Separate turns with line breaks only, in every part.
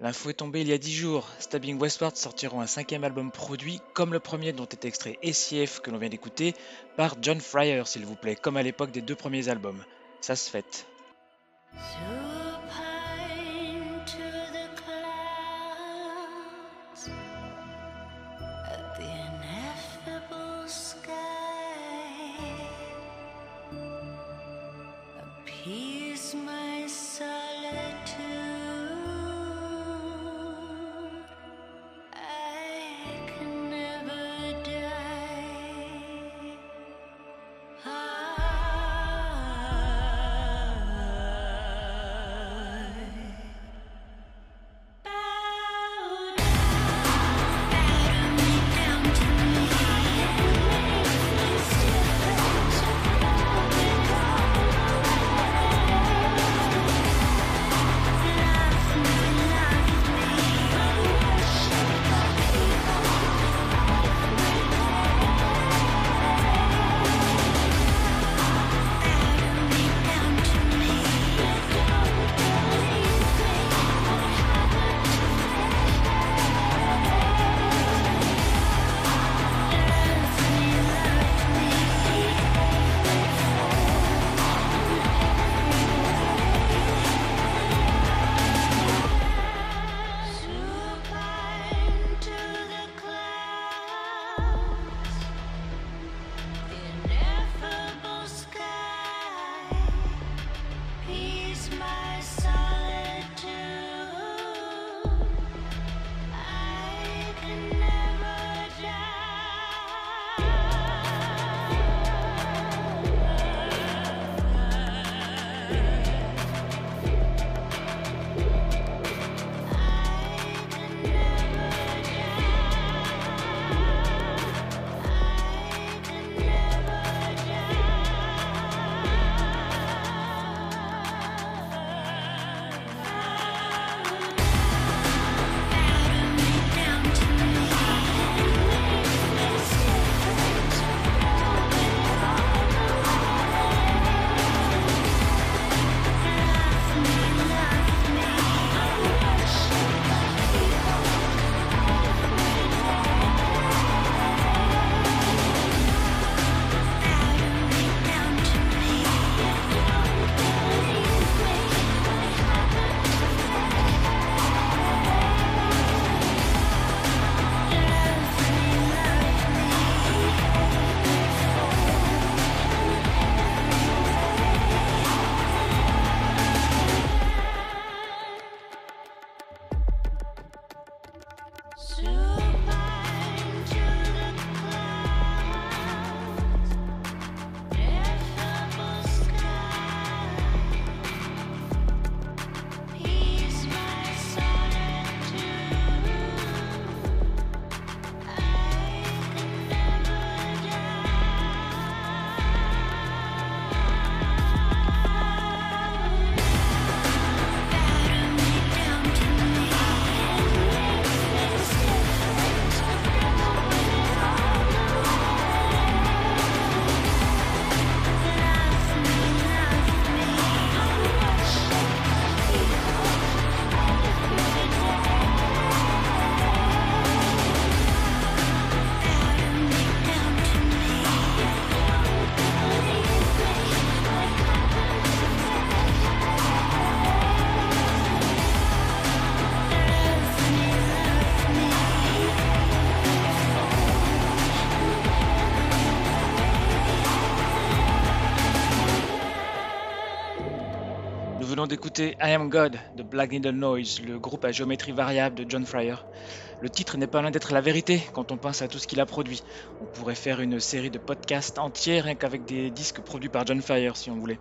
L'info est tombée il y a 10 jours. Stabbing Westward sortiront un cinquième album produit, comme le premier dont est extrait SCF que l'on vient d'écouter, par John Fryer, s'il vous plaît, comme à l'époque des deux premiers albums. Ça se fête. Venons d'écouter I Am God de Black Needle Noise, le groupe à géométrie variable de John Fryer. Le titre n'est pas loin d'être la vérité quand on pense à tout ce qu'il a produit. On pourrait faire une série de podcasts entiers rien qu'avec des disques produits par John Fryer si on voulait.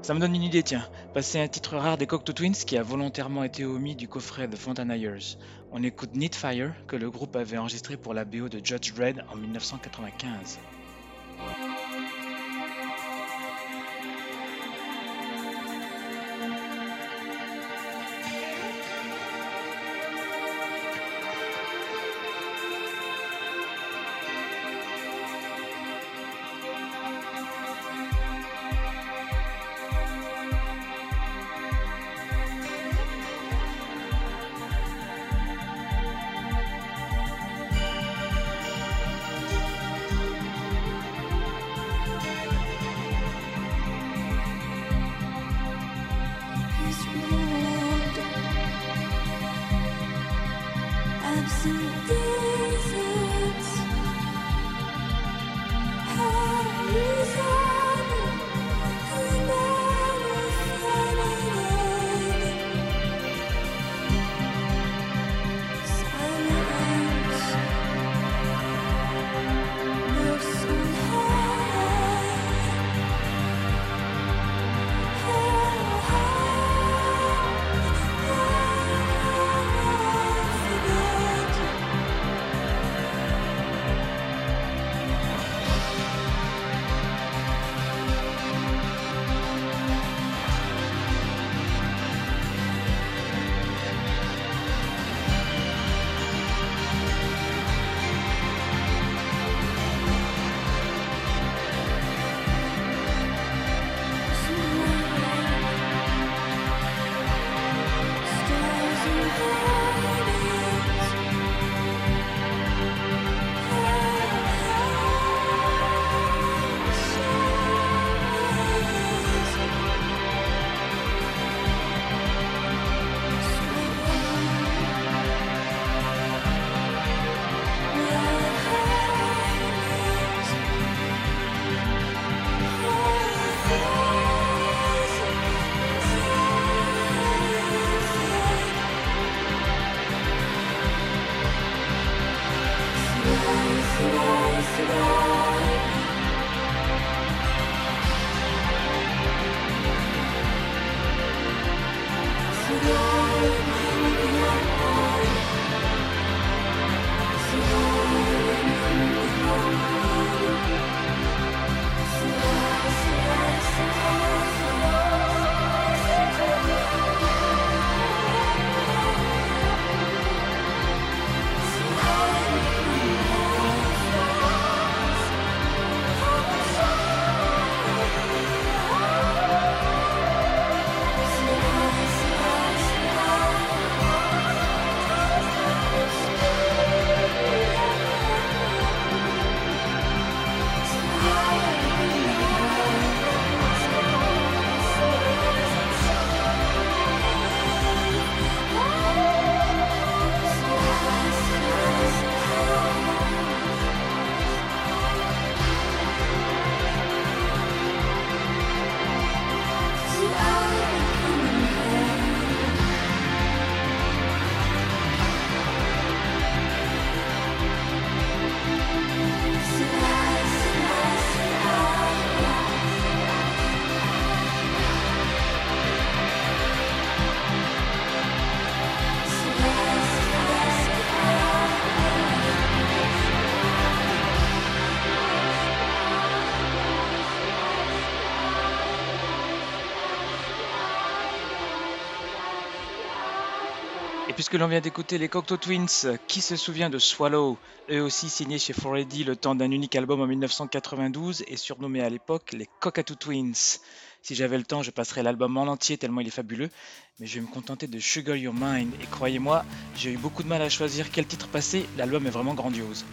Ça me donne une idée, tiens. Passer un titre rare des Cocteau Twins qui a volontairement été omis du coffret The Fontanaires. On écoute Need Fire que le groupe avait enregistré pour la BO de Judge Dredd en 1995. Puisque l'on vient d'écouter les Cocteau Twins, qui se souvient de Swallow, eux aussi signés chez 4AD le temps d'un unique album en 1992 et surnommés à l'époque les Cockatoo Twins. Si j'avais le temps, je passerais l'album en entier tellement il est fabuleux, mais je vais me contenter de Sugar Your Mind. Et croyez-moi, j'ai eu beaucoup de mal à choisir quel titre passer, l'album est vraiment grandiose.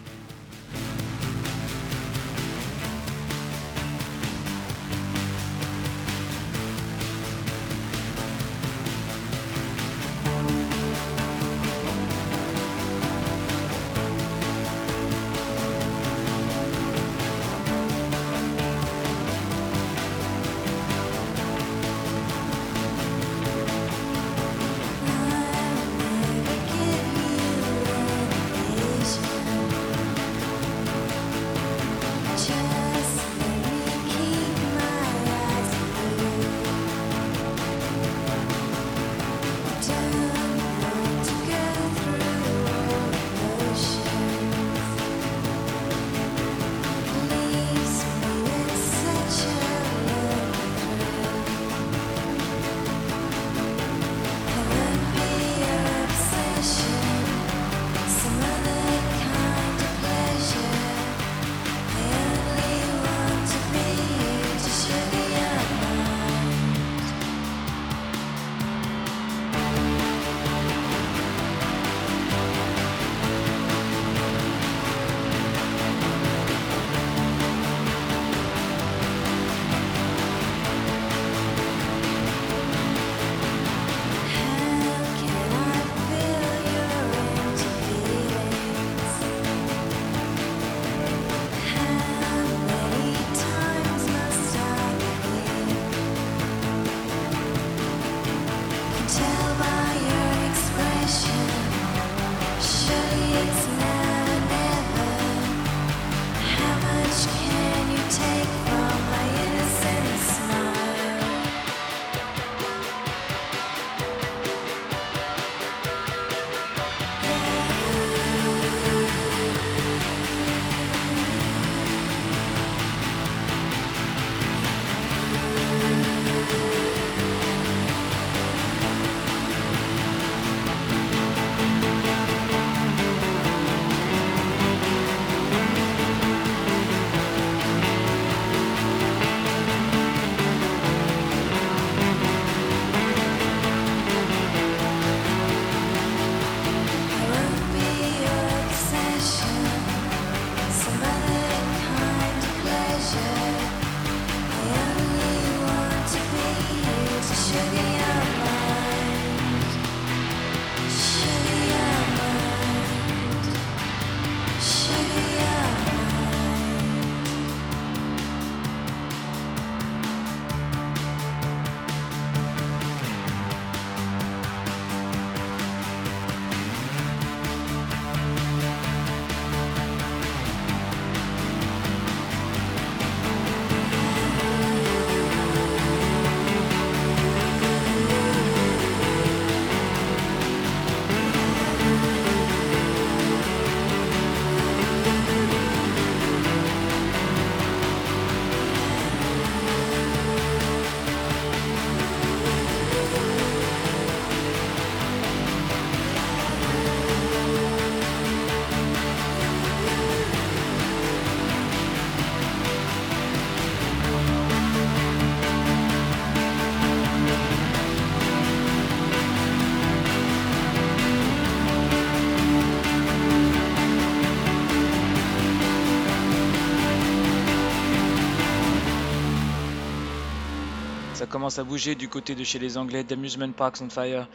Ça commence à bouger du côté de chez les Anglais d'Amusement Parks on Fire.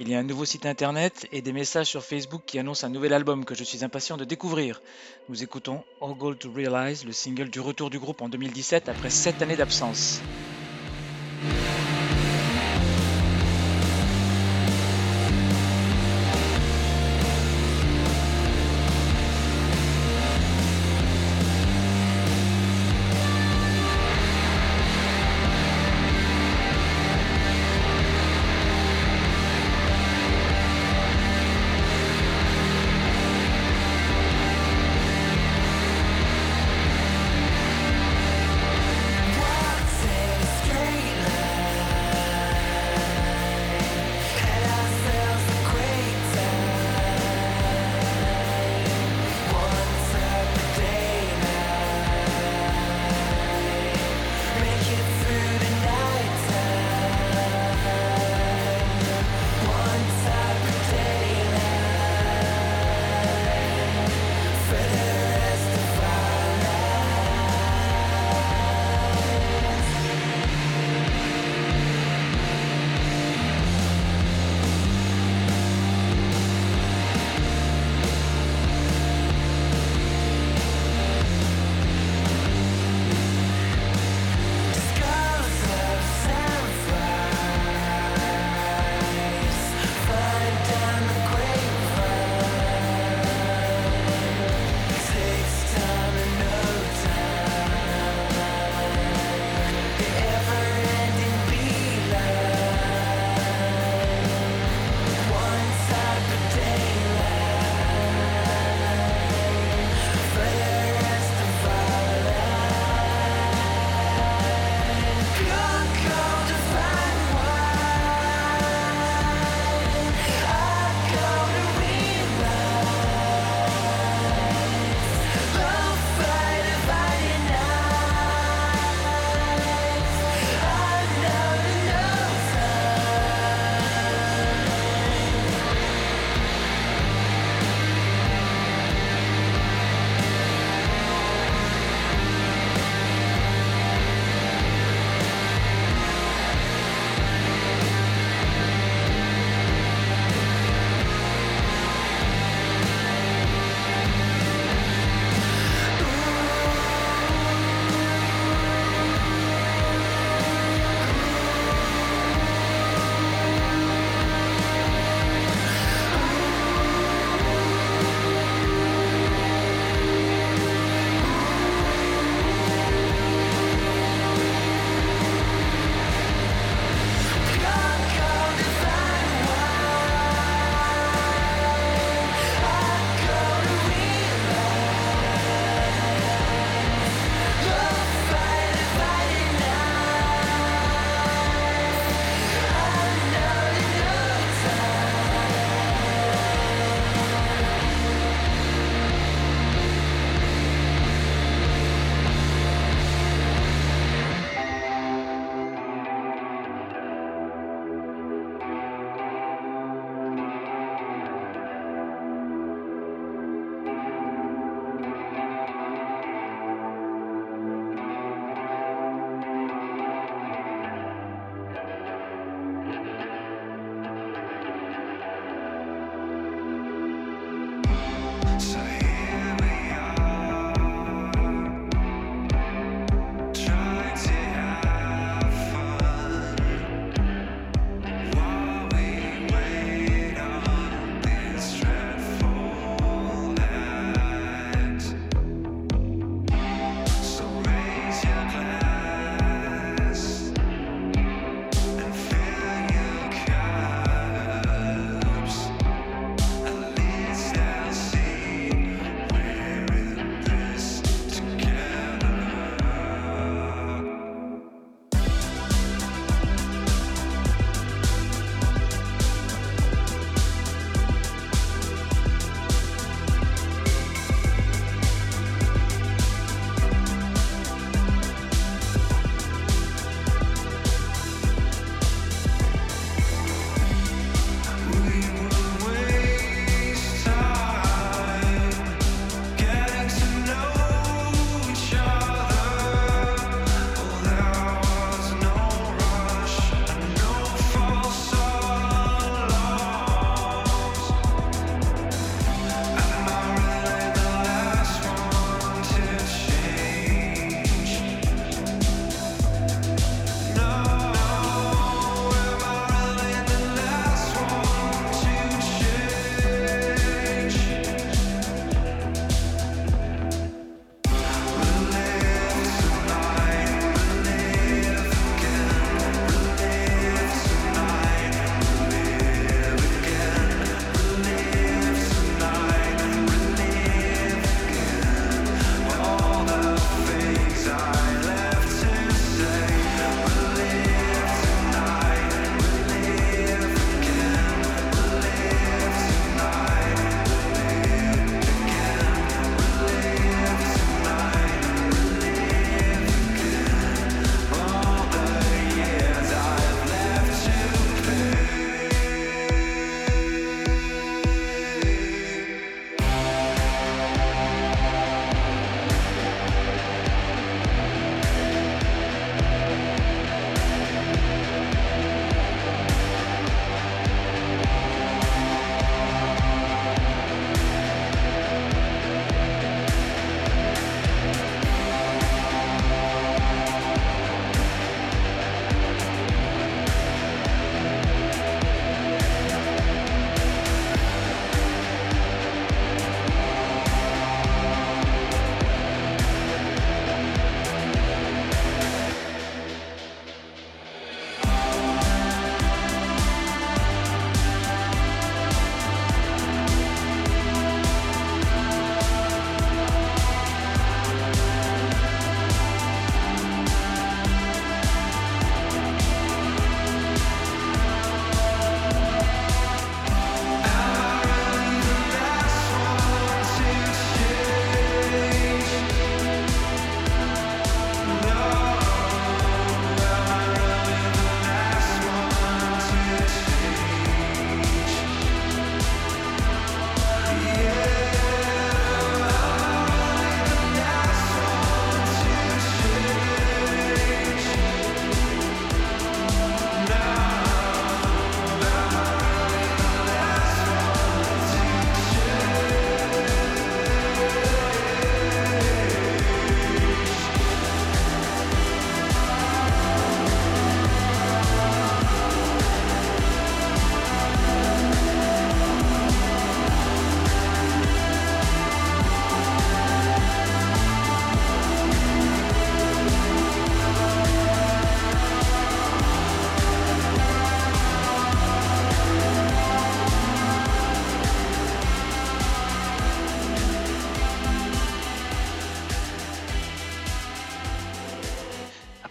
Il y a un nouveau site internet et des messages sur Facebook qui annoncent un nouvel album que je suis impatient de découvrir. Nous écoutons All Gold to Realize, le single du retour du groupe en 2017 après 7 années d'absence.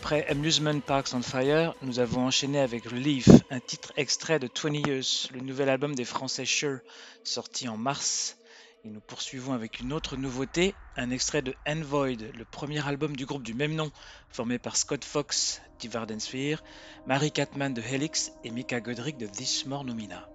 Après Amusement Parks on Fire, nous avons enchaîné avec Relief, un titre extrait de 20 Years, le nouvel album des Français Sure, sorti en mars. Et nous poursuivons avec une autre nouveauté, un extrait de Envoid, le premier album du groupe du même nom, formé par Scott Fox de Vardensphere, Mary Catman de Helix et Mika Godric de This More Nomina.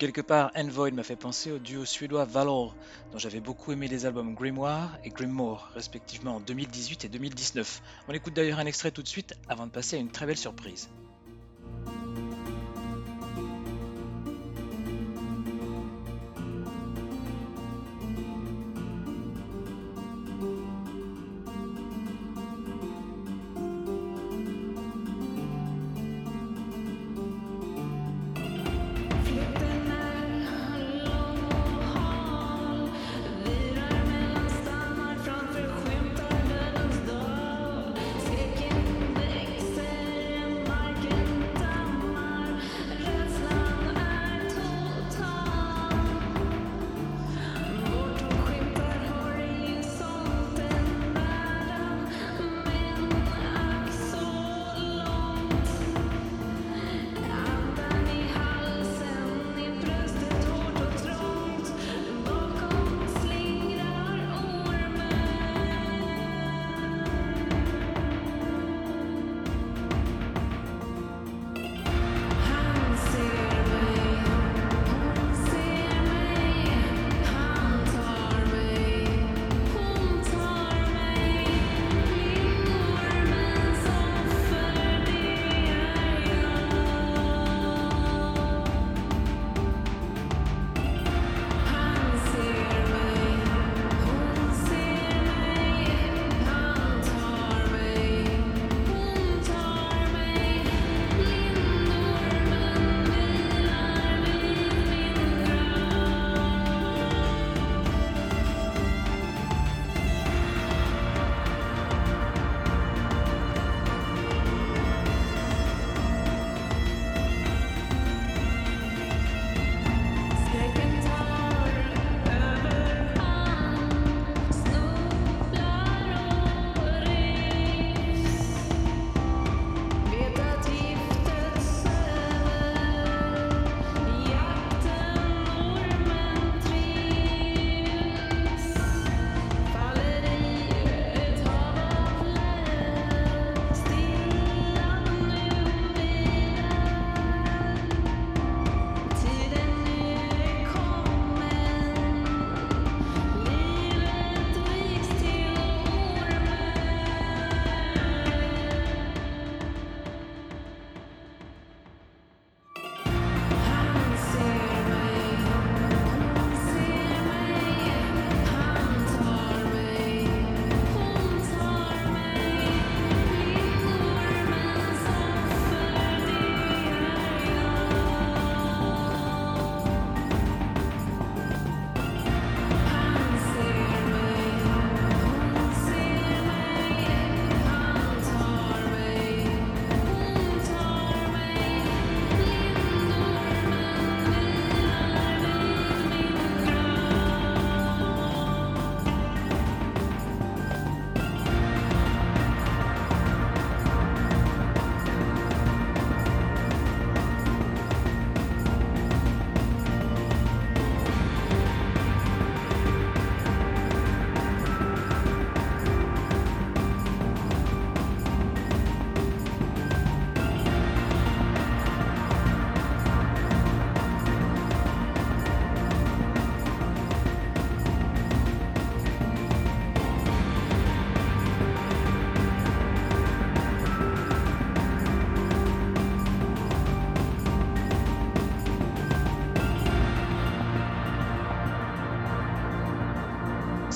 Quelque part, Envoy m'a fait penser au duo suédois Valor, dont j'avais beaucoup aimé les albums Grimoire et Grimmore, respectivement en 2018 et 2019. On écoute d'ailleurs un extrait tout de suite avant de passer à une très belle surprise.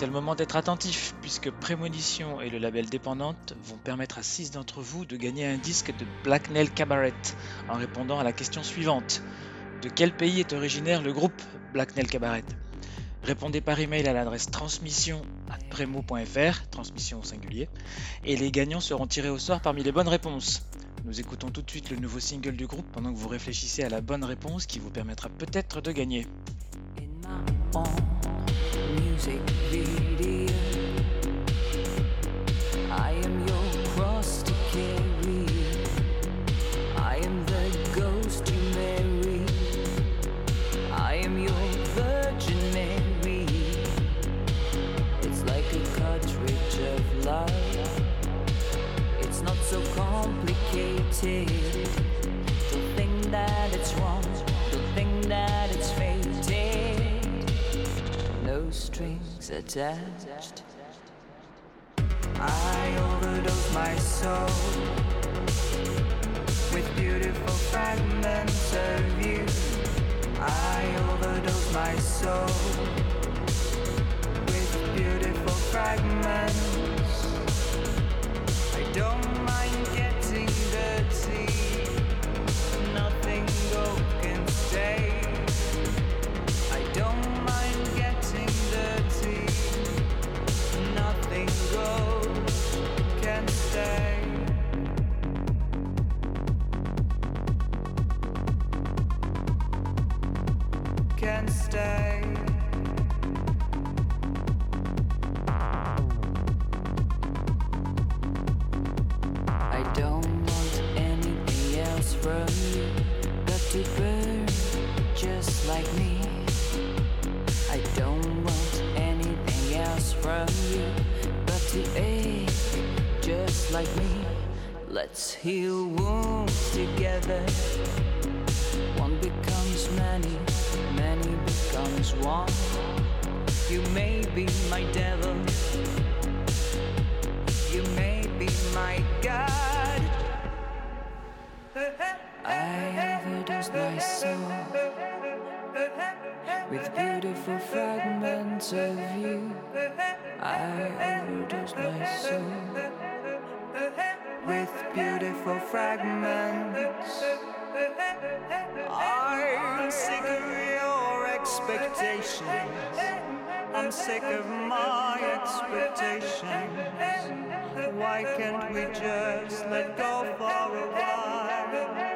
C'est le moment d'être attentif, puisque Prémonition et le label Dépendante vont permettre à 6 d'entre vous de gagner un disque de Black Nail Cabaret en répondant à la question suivante. De quel pays est originaire le groupe Black Nail Cabaret? Répondez par email à l'adresse transmission transmission au singulier, et les gagnants seront tirés au sort parmi les bonnes réponses. Nous écoutons tout de suite le nouveau single du groupe pendant que vous réfléchissez à la bonne réponse qui vous permettra peut-être de gagner.
Music video. attached. I overdose my soul with beautiful fragments of you. I overdose my soul with beautiful fragments. I don't mind getting dirty. Nothing can stay. heal wounds together. One becomes many, many becomes one. You may be my devil, you may be my God. I overdose my soul with beautiful fragments of you. I overdose my soul with beautiful fragments. I'm sick of your expectations. I'm sick of my expectations. Why can't we just let go for a while?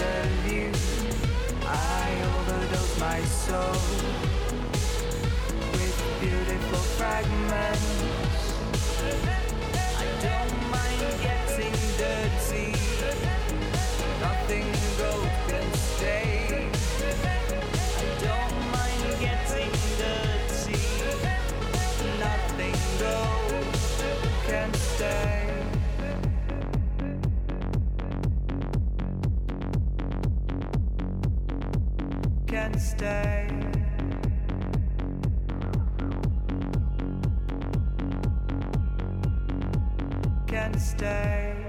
of you I overdose my soul With beautiful fragments I don't mind getting dirty. Nothing can stay. Can stay.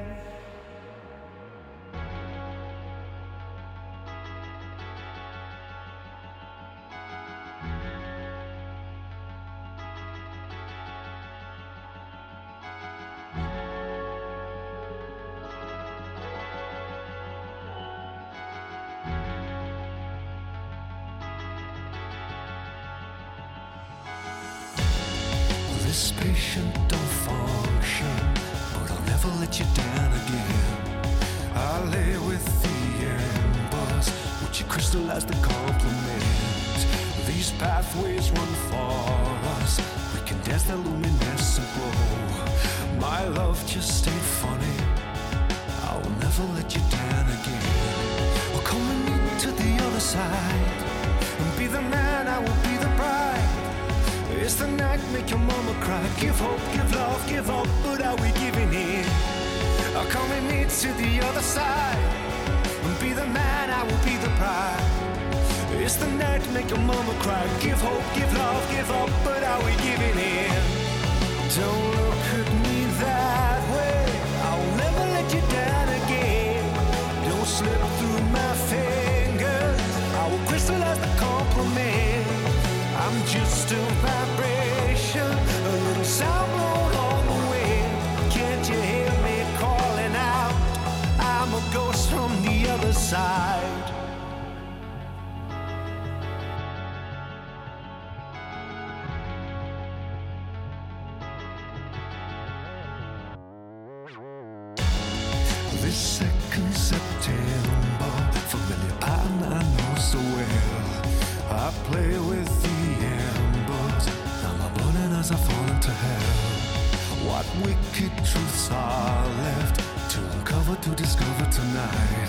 us from the other side. This second September, familiar and I know so well. I play with the embers, and I'm burning as I fall into hell. What wicked truths are left? To uncover to discover tonight?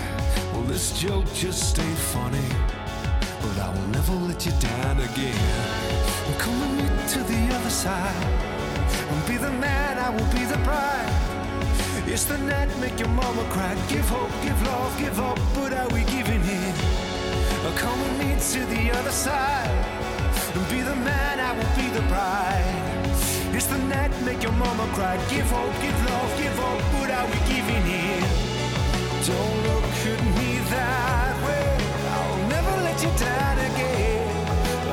Well, this joke just ain't funny, but I will never let you down again. Come with me to the other side. And be the man, I will be the bride. It's the night, make your mama cry. Give hope, give love, give up, but are we giving in? Come with me to the other side. And be the man, I will be the bride. It's the net, make your mama cry. Give hope, give love, give up, What are we giving here? Don't look at me that way. I'll never let you down again.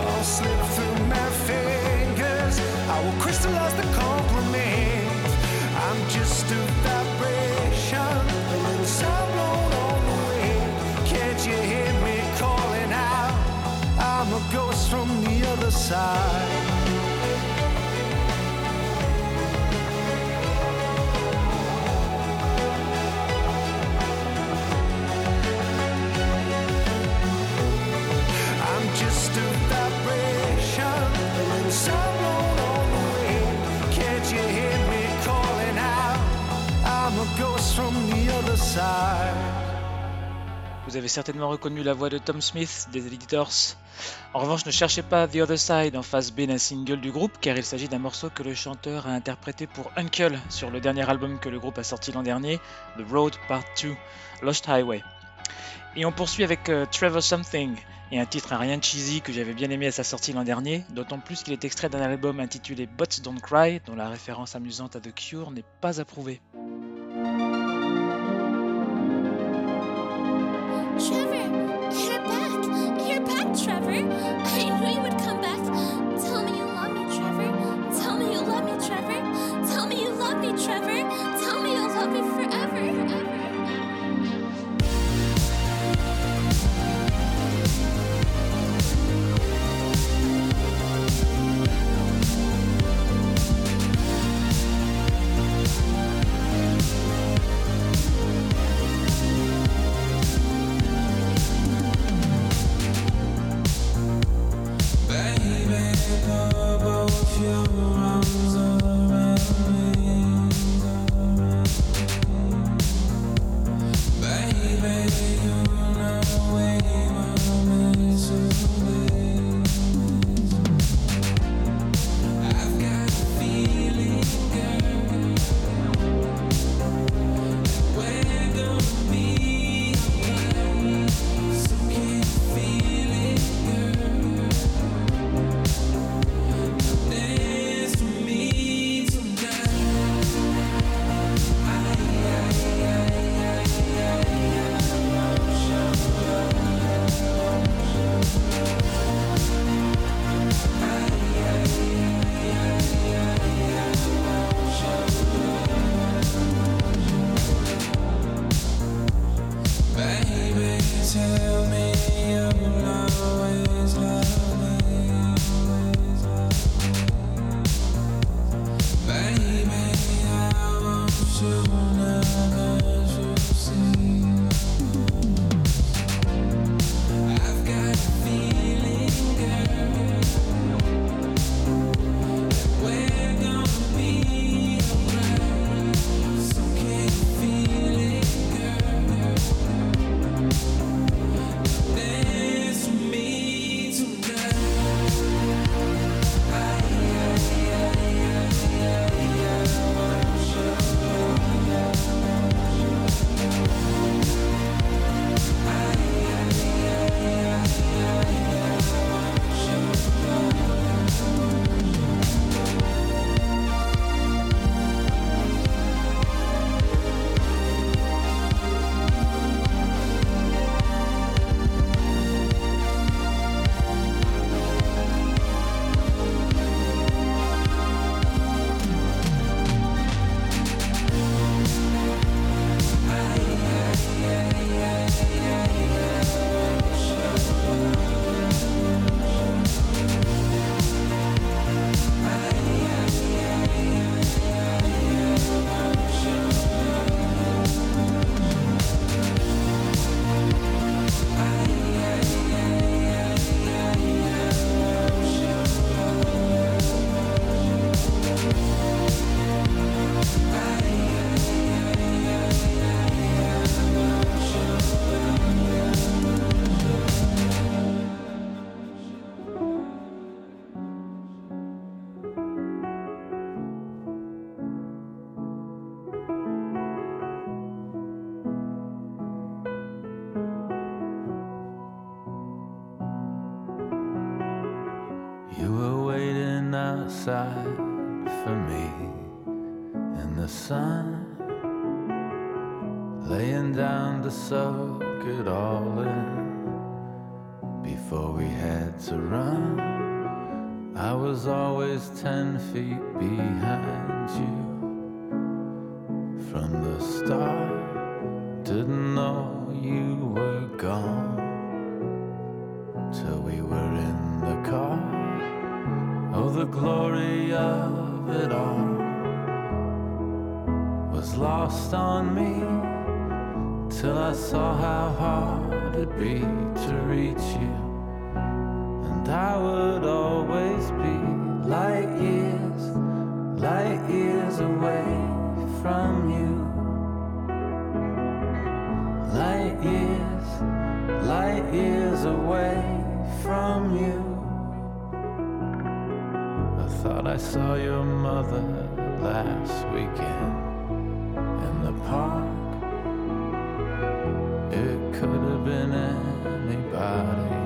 I'll slip through my fingers. I will crystallize the compliment. I'm just a vibration, a little sound blown on the wind. Can't you hear me calling out? I'm a ghost from the other side.
Vous avez certainement reconnu la voix de Tom Smith des Editors. En revanche, ne cherchez pas The Other Side en face B d'un single du groupe, car il s'agit d'un morceau que le chanteur a interprété pour Uncle sur le dernier album que le groupe a sorti l'an dernier, The Road Part 2, Lost Highway. Et on poursuit avec euh, Trevor Something, et un titre à rien cheesy que j'avais bien aimé à sa sortie l'an dernier, d'autant plus qu'il est extrait d'un album intitulé Bots Don't Cry, dont la référence amusante à The Cure n'est pas approuvée.
Trevor, you're back. You're back, Trevor. I
feet you. I thought I saw your mother last weekend in the park. It could have been anybody.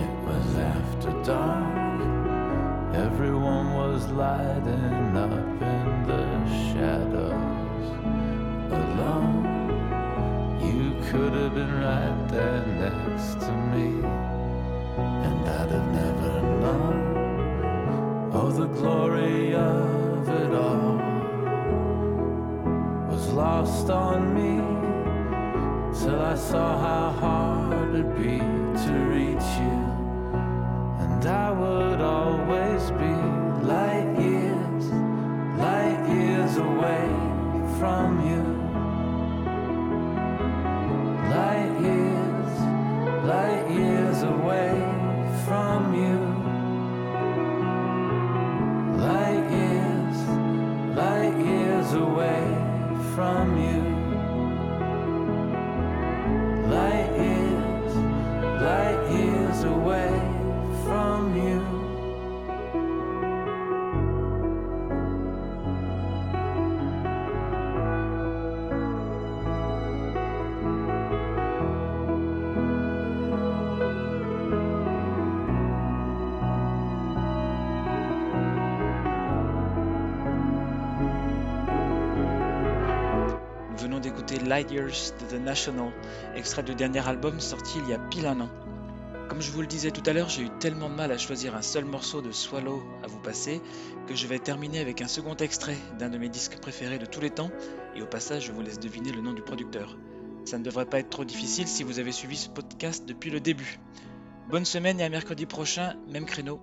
It was after dark. Everyone was lighting up in the shadows alone. You could have been right there next to me, I'd have never known. Oh, the glory of it all was lost on me till I saw how hard it'd be to reach you.
Light Years de The National, extrait du dernier album sorti il y a pile un an. Comme je vous le disais tout à l'heure, j'ai eu tellement de mal à choisir un seul morceau de Swallow à vous passer que je vais terminer avec un second extrait d'un de mes disques préférés de tous les temps, et au passage je vous laisse deviner le nom du producteur. Ça ne devrait pas être trop difficile si vous avez suivi ce podcast depuis le début. Bonne semaine et à mercredi prochain, même créneau.